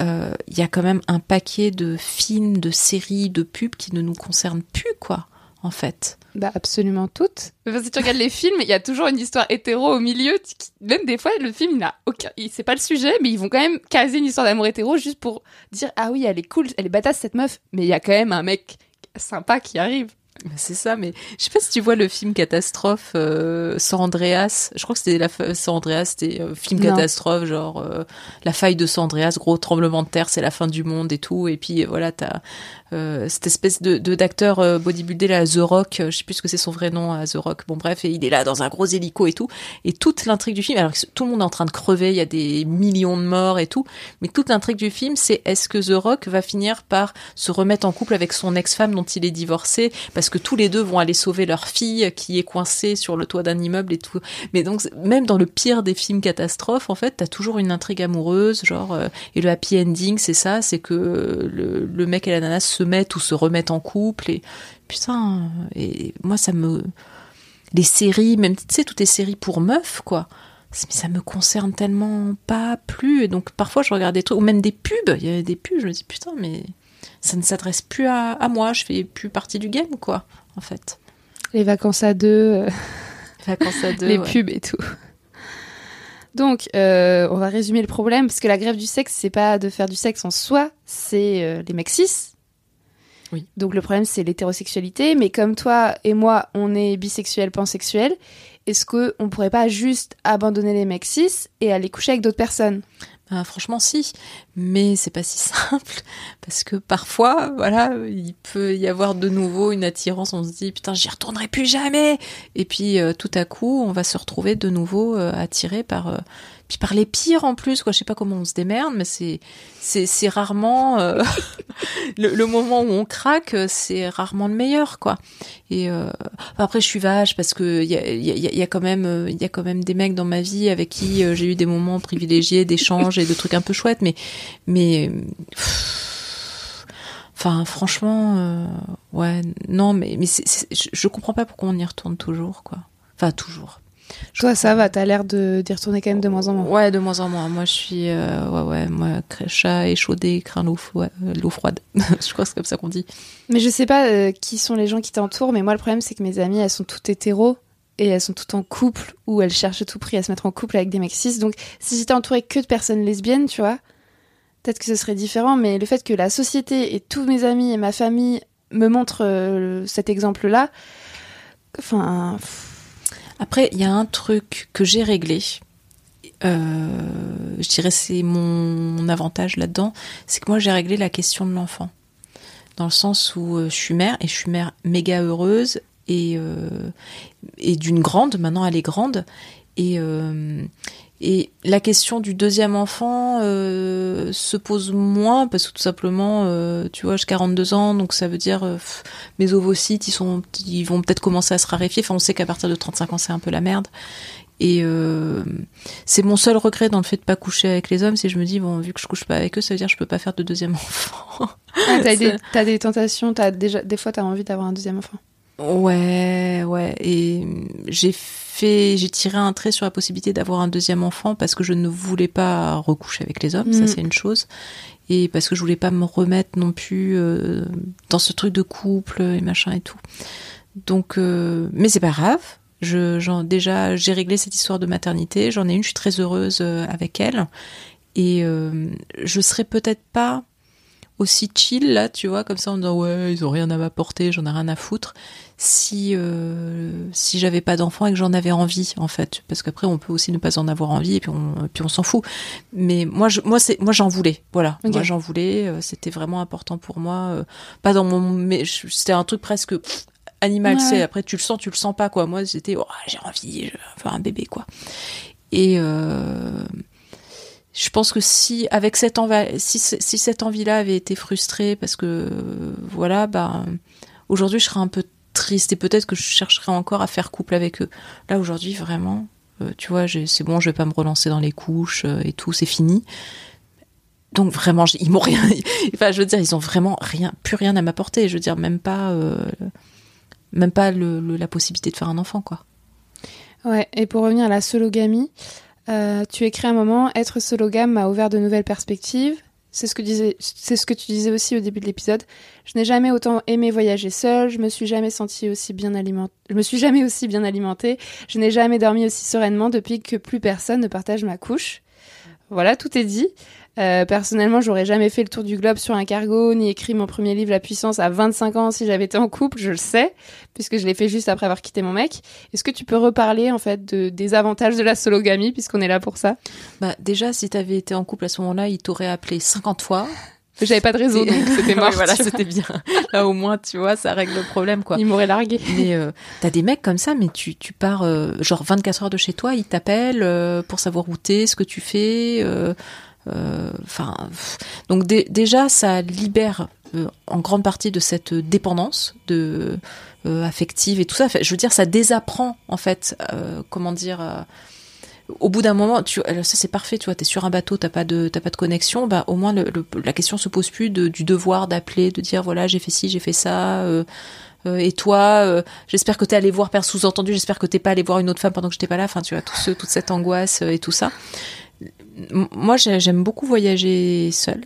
euh, il y a quand même un paquet de films, de séries, de pubs qui ne nous concernent plus, quoi, en fait. Bah absolument toutes. Parce que si tu regardes les films, il y a toujours une histoire hétéro au milieu. qui- Même des fois, le film, il n'a aucun, il- c'est pas le sujet, mais ils vont quand même caser une histoire d'amour hétéro juste pour dire ah oui, elle est cool, elle est badass cette meuf, mais il y a quand même un mec sympa qui arrive. C'est ça, mais je sais pas si tu vois le film catastrophe euh, San Andreas. Je crois que c'était la fa- San Andreas, c'était euh, film Non. catastrophe, genre euh, la faille de San Andreas, gros tremblement de terre, c'est la fin du monde et tout. Et puis euh, voilà, t'as euh, cette espèce de d'acteur euh, bodybuildé là, The Rock. euh, Je sais plus ce que c'est son vrai nom à The Rock. Bon bref, et il est là dans un gros hélico et tout. Et toute l'intrigue du film, alors que tout le monde est en train de crever, il y a des millions de morts et tout. Mais toute l'intrigue du film, c'est est-ce que The Rock va finir par se remettre en couple avec son ex-femme dont il est divorcé parce que tous les deux vont aller sauver leur fille qui est coincée sur le toit d'un immeuble et tout. Mais donc même dans le pire des films catastrophes, en fait, t'as toujours une intrigue amoureuse, genre euh, et le happy ending, c'est ça, c'est que euh, le, le mec et la nana se mettent ou se remettent en couple et putain et moi ça me les séries, même tu sais toutes les séries pour meufs quoi. Mais ça me concerne tellement pas plus et donc parfois je regarde des trucs ou même des pubs, il y a des pubs, je me dis putain mais ça ne s'adresse plus à, à moi, je fais plus partie du game quoi en fait. Les vacances à deux, euh, Vacances à deux. les ouais. pubs et tout. Donc, euh, on va résumer le problème, parce que la grève du sexe, c'est pas de faire du sexe en soi, c'est euh, les mecs cis. Oui. Donc le problème, c'est l'hétérosexualité. Mais comme toi et moi, on est bisexuels, pansexuels, est-ce que on pourrait pas juste abandonner les mecs cis et aller coucher avec d'autres personnes? Ah, franchement, si, mais c'est pas si simple parce que parfois, voilà, il peut y avoir de nouveau une attirance. On se dit putain, j'y retournerai plus jamais. Et puis euh, tout à coup, on va se retrouver de nouveau euh, attiré par euh, puis par les pires en plus. Quoi, je sais pas comment on se démerde, mais c'est c'est c'est rarement euh, le, le moment où on craque, euh, c'est rarement le meilleur, quoi. Et euh, après, je suis vache parce que il y a, y, a, y a quand même euh, il y a quand même des mecs dans ma vie avec qui euh, j'ai eu des moments privilégiés d'échanges et de trucs un peu chouettes, mais mais pff, enfin franchement euh, ouais non mais mais je, je comprends pas pourquoi on y retourne toujours quoi. Enfin toujours. Je Toi, ça va, t'as l'air de d'y retourner quand même de moins en moins. Ouais, de moins en moins. Moi, je suis, euh, ouais, ouais, moi, chat échaudé, craint l'eau, ouais, euh, froide. je crois que c'est comme ça qu'on dit. Mais je sais pas euh, qui sont les gens qui t'entourent, mais moi, le problème, c'est que mes amies, elles sont toutes hétéros et elles sont toutes en couple ou elles cherchent à tout prix à se mettre en couple avec des mecs cis. Donc, si j'étais entourée que de personnes lesbiennes, tu vois, peut-être que ce serait différent. Mais le fait que la société et tous mes amis et ma famille me montrent euh, cet exemple-là, enfin, Après, il y a un truc que j'ai réglé. Euh, je dirais c'est mon, avantage là-dedans, c'est que moi j'ai réglé la question de l'enfant, dans le sens où euh, je suis mère et je suis mère méga heureuse et et d'une grande. Maintenant, elle est grande et euh, et la question du deuxième enfant euh, se pose moins parce que tout simplement, euh, tu vois, j'ai 42 ans, donc ça veut dire euh, pff, mes ovocytes, ils sont, ils vont peut-être commencer à se raréfier. Enfin, on sait qu'à partir de 35 ans, c'est un peu la merde. Et euh, c'est mon seul regret dans le fait de pas coucher avec les hommes, c'est que je me dis bon, vu que je couche pas avec eux, ça veut dire que je peux pas faire de deuxième enfant. ah, t'as, des, C'est- t'as des tentations, t'as déjà, des fois, t'as envie d'avoir un deuxième enfant. Ouais, ouais. Et j'ai fait, j'ai tiré un trait sur la possibilité d'avoir un deuxième enfant parce que je ne voulais pas recoucher avec les hommes, Mm. ça c'est une chose. Et parce que je voulais pas me remettre non plus euh, dans ce truc de couple et machin et tout. Donc, euh, mais c'est pas grave. Je, j'en, déjà, j'ai réglé cette histoire de maternité. J'en ai une, je suis très heureuse euh, avec elle. Et euh, je serai peut-être pas aussi chill là, tu vois, comme ça en disant ouais, ils ont rien à m'apporter, j'en ai rien à foutre. Si euh, si j'avais pas d'enfant et que j'en avais envie en fait, parce qu'après on peut aussi ne pas en avoir envie et puis on puis on s'en fout. Mais moi je moi c'est moi j'en voulais, voilà, moi j'en voulais, euh, c'était vraiment important pour moi, euh, pas dans mon mais c'était un truc presque pff, animal, Ouais. c'est après tu le sens, tu le sens pas quoi. Moi c'était oh, j'ai envie, je veux avoir un bébé quoi. Et je pense que si avec cette envie, si, si cette envie-là avait été frustrée parce que voilà, bah aujourd'hui je serais un peu triste et peut-être que je chercherais encore à faire couple avec eux. Là aujourd'hui vraiment, euh, tu vois, c'est bon, je vais pas me relancer dans les couches euh, et tout, c'est fini. Donc vraiment, ils m'ont rien. Enfin, je veux dire, ils ont vraiment rien, plus rien à m'apporter. Je veux dire, même pas, euh, même pas le, la possibilité de faire un enfant, quoi. Ouais, et pour revenir à la sologamie, tu écris un moment être sologame m'a ouvert de nouvelles perspectives. C'est ce que disais, c'est ce que tu disais aussi au début de l'épisode. Je n'ai jamais autant aimé voyager seule. Je me suis jamais sentie aussi bien alimentée. Je me suis jamais aussi bien alimentée. Je n'ai jamais dormi aussi sereinement depuis que plus personne ne partage ma couche. Voilà, tout est dit. Euh, personnellement, j'aurais jamais fait le tour du globe sur un cargo, ni écrit mon premier livre La puissance à 25 ans si j'avais été en couple, je le sais, puisque je l'ai fait juste après avoir quitté mon mec. Est-ce que tu peux reparler en fait de, des avantages de la sologamie, puisqu'on est là pour ça? Bah déjà, si t'avais été en couple à ce moment-là, il t'aurait appelé 50 fois. J'avais pas de réseau, donc c'était mort. Ouais, voilà, c'était bien. Là, au moins, tu vois, ça règle le problème, quoi. Il m'aurait largué. Mais euh, t'as des mecs comme ça, mais tu, tu pars euh, genre 24 heures de chez toi, ils t'appellent euh, pour savoir où t'es, ce que tu fais. Enfin, donc dé- déjà, ça libère en grande partie de cette dépendance de affective et tout ça. Enfin, je veux dire, ça désapprend en fait, comment dire. Au bout d'un moment, tu, alors ça c'est parfait, tu vois, t'es sur un bateau, t'as pas de, t'as pas de connexion, bah au moins la question se pose plus de, du devoir d'appeler, de dire voilà j'ai fait ci, j'ai fait ça, euh, euh, et toi, euh, j'espère que t'es allé voir père sous-entendu, j'espère que t'es pas allé voir une autre femme pendant que j'étais pas là, enfin tu vois tout ce, toute cette angoisse et tout ça. Moi j'ai- j'aime beaucoup voyager seule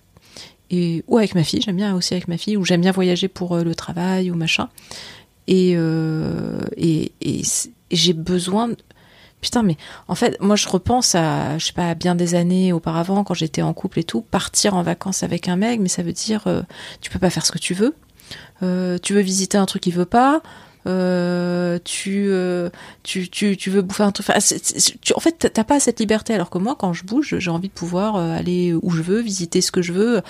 et ou avec ma fille, j'aime bien aussi avec ma fille, ou j'aime bien voyager pour le travail ou machin. Et et, et j'ai besoin Putain, mais en fait, moi, je repense à, je sais pas, à bien des années auparavant, quand j'étais en couple et tout, partir en vacances avec un mec, mais ça veut dire, euh, tu peux pas faire ce que tu veux. Euh, tu veux visiter un truc qu'il veut pas. Euh, tu, euh, tu, tu, tu veux bouffer un truc. Enfin, tu- en fait, t'as pas cette liberté. Alors que moi, quand je bouge, j'ai envie de pouvoir euh, aller où je veux, visiter ce que je veux.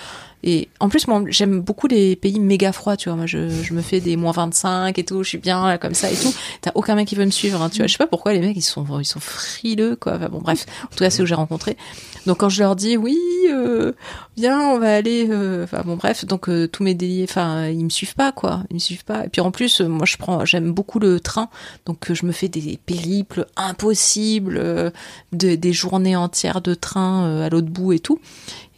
Et en plus, moi, j'aime beaucoup les pays méga froids, tu vois. Moi, je, je me fais des moins 25 et tout, je suis bien comme ça et tout. T'as aucun mec qui veut me suivre, hein, tu vois. Je sais pas pourquoi les mecs, ils sont, ils sont frileux, quoi. Enfin, bon, bref. En tout cas, c'est où j'ai rencontré. Donc, quand je leur dis, oui, euh, viens, on va aller, enfin, bon, bref. Donc, tous mes délires, enfin, ils me suivent pas, quoi. Ils me suivent pas. Et puis, en plus, moi, je prends, j'aime beaucoup le train. Donc, euh, je me fais des périples impossibles, euh, de- des journées entières de train euh, à l'autre bout et tout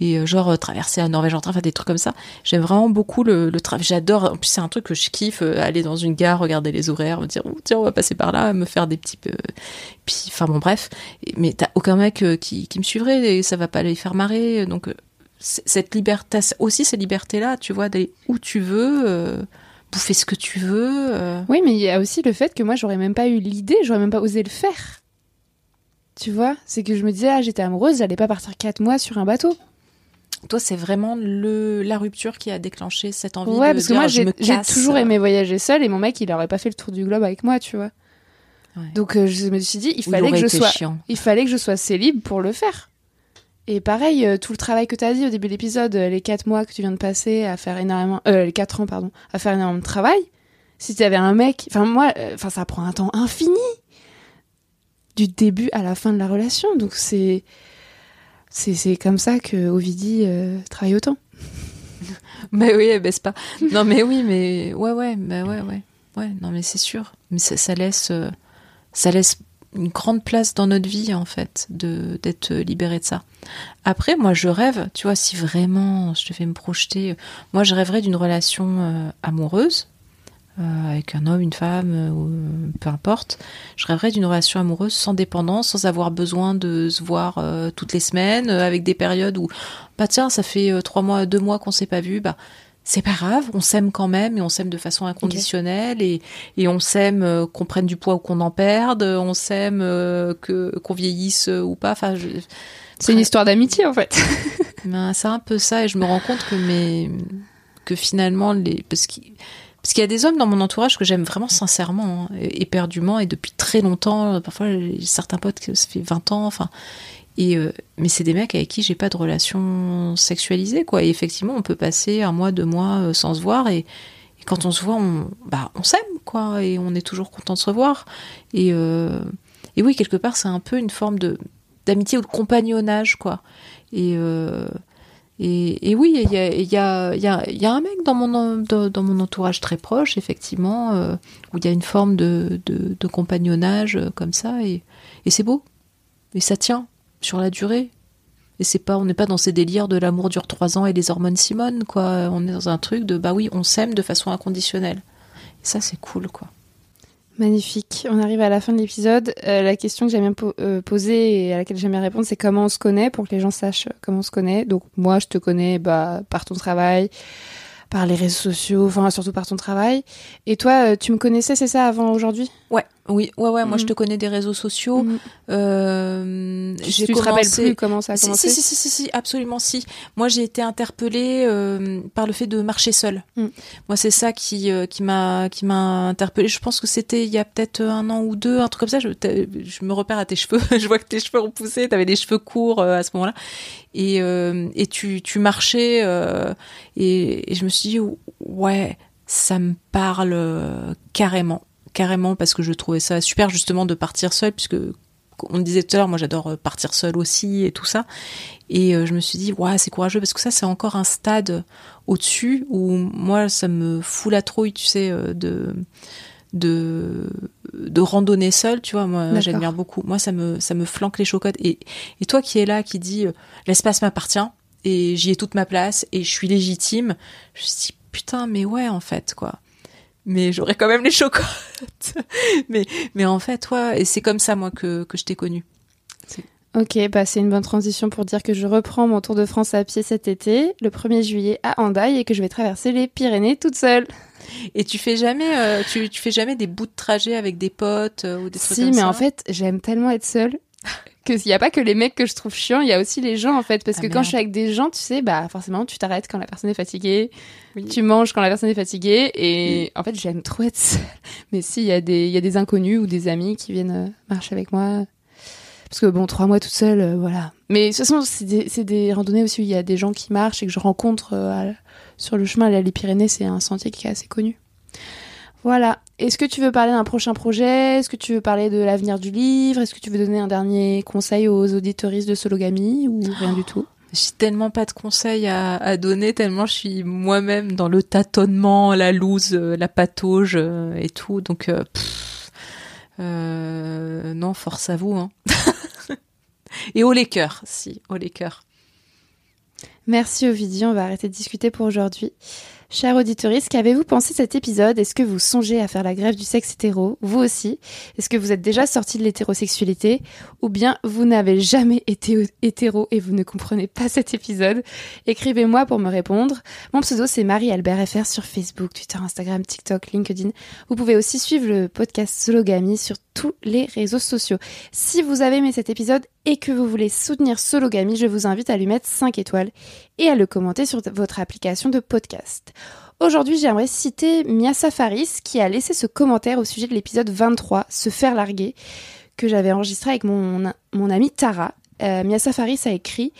et genre traverser la Norvège en train, faire des trucs comme ça. J'aime vraiment beaucoup le, travail. J'adore. En plus, c'est un truc que je kiffe. aller dans une gare, regarder les horaires, me dire oh, tiens, on va passer par là, me faire des petits. Puis, enfin bon, bref. Mais t'as aucun mec qui, qui me suivrait et ça va pas les faire marrer. Donc cette liberté, aussi cette liberté là, tu vois, d'aller où tu veux. Bouffer ce que tu veux. euh. Oui, mais il y a aussi le fait que moi, j'aurais même pas eu l'idée, j'aurais même pas osé le faire. Tu vois C'est que je me disais, ah, j'étais amoureuse, j'allais pas partir quatre mois sur un bateau. Toi, c'est vraiment le la rupture qui a déclenché cette envie Ouais, de parce que moi, j'ai toujours aimé voyager seule et mon mec, il aurait pas fait le tour du globe avec moi, tu vois. Ouais. Donc, euh, je me suis dit, il fallait que je sois. chiant. il fallait que je sois célib pour le faire. Et pareil, euh, tout le travail que tu as dit au début de l'épisode, euh, les quatre mois que tu viens de passer à faire énormément, euh, les quatre ans, pardon, à faire énormément de travail. Si tu avais un mec, enfin moi, ça prend un temps infini du début à la fin de la relation. Donc c'est c'est comme ça que Ovidie euh, travaille autant. Mais oui, elle baisse pas. Non, mais oui, mais ouais, ouais, bah ouais, ouais, ouais. Non, mais c'est sûr. Mais ça, laisse, ça laisse une grande place dans notre vie en fait, de d'être libéré de ça. Après, moi, je rêve. Tu vois, si vraiment je devais me projeter, moi, je rêverais d'une relation euh, amoureuse euh, avec un homme, une femme, euh, peu importe. Je rêverais d'une relation amoureuse sans dépendance, sans avoir besoin de se voir toutes les semaines, avec des périodes où, bah tiens, ça fait trois mois, deux mois qu'on s'est pas vu, bah c'est pas grave, on s'aime quand même et on s'aime de façon inconditionnelle et, et on s'aime euh, qu'on prenne du poids ou qu'on en perde, on s'aime euh, que qu'on vieillisse euh, ou pas. Enfin, je- C'est une histoire d'amitié en fait. Ben, c'est un peu ça, et je me rends compte que mes, que finalement les, parce qu'il, parce qu'il y a des hommes dans mon entourage que j'aime vraiment sincèrement, hein, éperdument, et depuis très longtemps. Parfois, certains potes ça fait 20 ans, enfin. Euh, mais c'est des mecs avec qui j'ai pas de relation sexualisée, quoi. Et effectivement, on peut passer un mois, deux mois euh, sans se voir, et, quand on se voit, on, bah, on s'aime, quoi, et on est toujours content de se revoir. Et, euh, et oui, quelque part, c'est un peu une forme d'amitié ou de compagnonnage, quoi. Et, oui, il y a, un mec dans mon, dans, mon entourage très proche, effectivement, où il y a une forme de, compagnonnage comme ça, et c'est beau. Et ça tient sur la durée. Et c'est pas, on n'est pas dans ces délires de l'amour dure trois ans et les hormones Simone, quoi. On est dans un truc de, bah oui, on s'aime de façon inconditionnelle. Et ça, c'est cool, quoi. Magnifique. On arrive à la fin de l'épisode. Euh, la question que j'aime bien po- euh, poser et à laquelle j'aime bien répondre, c'est comment on se connaît pour que les gens sachent comment on se connaît. Donc moi, je te connais bah, par ton travail, par les réseaux sociaux, enfin surtout par ton travail. Et toi, euh, tu me connaissais, c'est ça, avant aujourd'hui? Ouais, oui, ouais, ouais. Moi, je te connais des réseaux sociaux. Mhm. Euh, Tu, j'ai tu te rappelles commencé- plus comment ça a commencé si, si, si, si, si, absolument si. Moi, j'ai été interpellée euh, par le fait de marcher seule. Mm. Moi, c'est ça qui euh, qui m'a qui m'a interpellée. Je pense que c'était il y a peut-être un an ou deux, un truc comme ça. Je, je me repère à tes cheveux. je vois que tes cheveux ont poussé. T'avais des cheveux courts euh, à ce moment-là. Et et tu tu marchais et, et je me suis dit ouais, ça me parle carrément, carrément parce que je trouvais ça super justement de partir seule puisque on le disait tout à l'heure, moi j'adore euh, partir seule aussi et tout ça. Et euh, je me suis dit, ouais, c'est courageux parce que ça, c'est encore un stade au-dessus où moi, ça me fout la trouille, tu sais, euh, de de de randonner seule, tu vois. Moi, j'admire beaucoup. Moi, ça me ça me flanque les chocottes. Et et toi qui es là, qui dit, euh, l'espace m'appartient et j'y ai toute ma place et je suis légitime, je me suis dit, putain, mais ouais, en fait, quoi. Mais j'aurais quand même les chocottes. mais mais en fait, ouais, et c'est comme ça moi que que je t'ai connu. Ok, bah c'est une bonne transition pour dire que je reprends mon tour de France à pied cet été, le 1er juillet à Hendaye, et que je vais traverser les Pyrénées toute seule. Et tu fais jamais, euh, tu, tu fais jamais des bouts de trajet avec des potes euh, ou des trucs Si, comme mais ça en fait, j'aime tellement être seule que s'il n'y a pas que les mecs que je trouve chiants, il y a aussi les gens en fait. Parce Ah, que quand je suis avec des gens, tu sais, bah forcément, tu t'arrêtes quand la personne est fatiguée, Oui. tu manges quand la personne est fatiguée, et en fait, j'aime trop être seule. Mais si, il y, a des- y a des inconnus ou des amis qui viennent euh, marcher avec moi. Parce que bon, trois mois toute seule, euh, voilà. Mais de toute façon, c'est des, des randonnées aussi où il y a des gens qui marchent et que je rencontre euh, à- sur le chemin. Là, les Pyrénées, c'est un sentier qui est assez connu. Voilà. Est-ce que tu veux parler d'un prochain projet? Est-ce que tu veux parler de l'avenir du livre? Est-ce que tu veux donner un dernier conseil aux auditoristes de Sologamy ou rien du tout? J'ai tellement pas de conseils à, à donner, tellement je suis moi-même dans le tâtonnement, la loose, euh, la patauge euh, et tout. Donc, euh, pff, euh, non, force à vous. Hein. et haut les cœurs, si, haut les cœurs. Merci Ovidie, on va arrêter de discuter pour aujourd'hui. Chers auditeurs, qu'avez-vous pensé cet épisode? Est-ce que vous songez à faire la grève du sexe hétéro Vous aussi? Est-ce que vous êtes déjà sorti de l'hétérosexualité? Ou bien vous n'avez jamais été hétéro et vous ne comprenez pas cet épisode? Écrivez-moi pour me répondre. Mon pseudo c'est Marie-Albert FR sur Facebook, Twitter, Instagram, TikTok, LinkedIn. Vous pouvez aussi suivre le podcast Sologamy sur tous les réseaux sociaux. Si vous avez aimé cet épisode et que vous voulez soutenir Sologamy, je vous invite à lui mettre 5 étoiles et à le commenter sur votre application de podcast. Aujourd'hui, j'aimerais citer Mia Safaris qui a laissé ce commentaire au sujet de l'épisode 23, Se faire larguer, que j'avais enregistré avec mon, mon amie Tara. Euh, Mia Safaris a écrit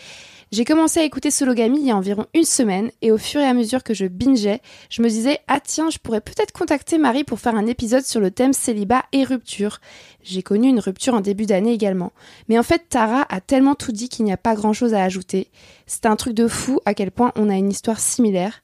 j'ai commencé à écouter Sologamy il y a environ une semaine et au fur et à mesure que je bingeais, je me disais ah tiens, je pourrais peut-être contacter Marie pour faire un épisode sur le thème célibat et rupture. J'ai connu une rupture en début d'année également. Mais en fait, Tara a tellement tout dit qu'il n'y a pas grand-chose à ajouter. C'est un truc de fou à quel point on a une histoire similaire.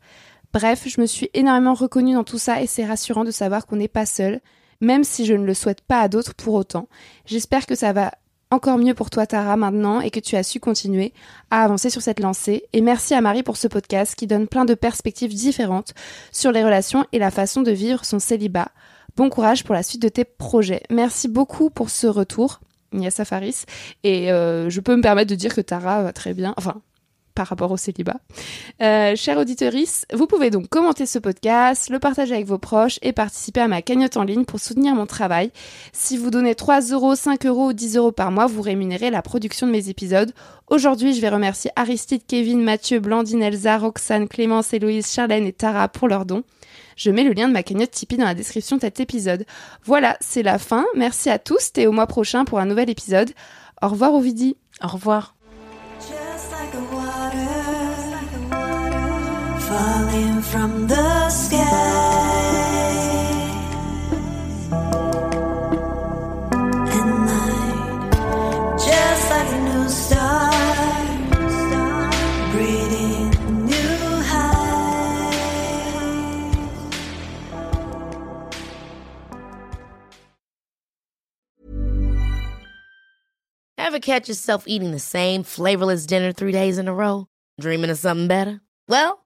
Bref, je me suis énormément reconnue dans tout ça et c'est rassurant de savoir qu'on n'est pas seul, même si je ne le souhaite pas à d'autres pour autant. J'espère que ça va encore mieux pour toi Tara maintenant et que tu as su continuer à avancer sur cette lancée. Et merci à Marie pour ce podcast qui donne plein de perspectives différentes sur les relations et la façon de vivre son célibat. Bon courage pour la suite de tes projets. Merci beaucoup pour ce retour, Nia Safaris. Et euh, je peux me permettre de dire que Tara va très bien. Enfin, par rapport au célibat. Euh, chère auditorice, vous pouvez donc commenter ce podcast, le partager avec vos proches et participer à ma cagnotte en ligne pour soutenir mon travail. Si vous donnez 3 euros, 5 euros ou 10 euros par mois, vous rémunérez la production de mes épisodes. Aujourd'hui, je vais remercier Aristide, Kevin, Mathieu, Blandine, Elsa, Roxane, Clémence, Héloïse, Charlène et Tara pour leurs dons. Je mets le lien de ma cagnotte Tipeee dans la description de cet épisode. Voilà, c'est la fin. Merci à tous et au mois prochain pour un nouvel épisode. Au revoir Ovidie. Au revoir. Falling from the sky. Just like a new highs. Ever catch yourself eating the same flavorless dinner three days in a row? Dreaming of something better? Well,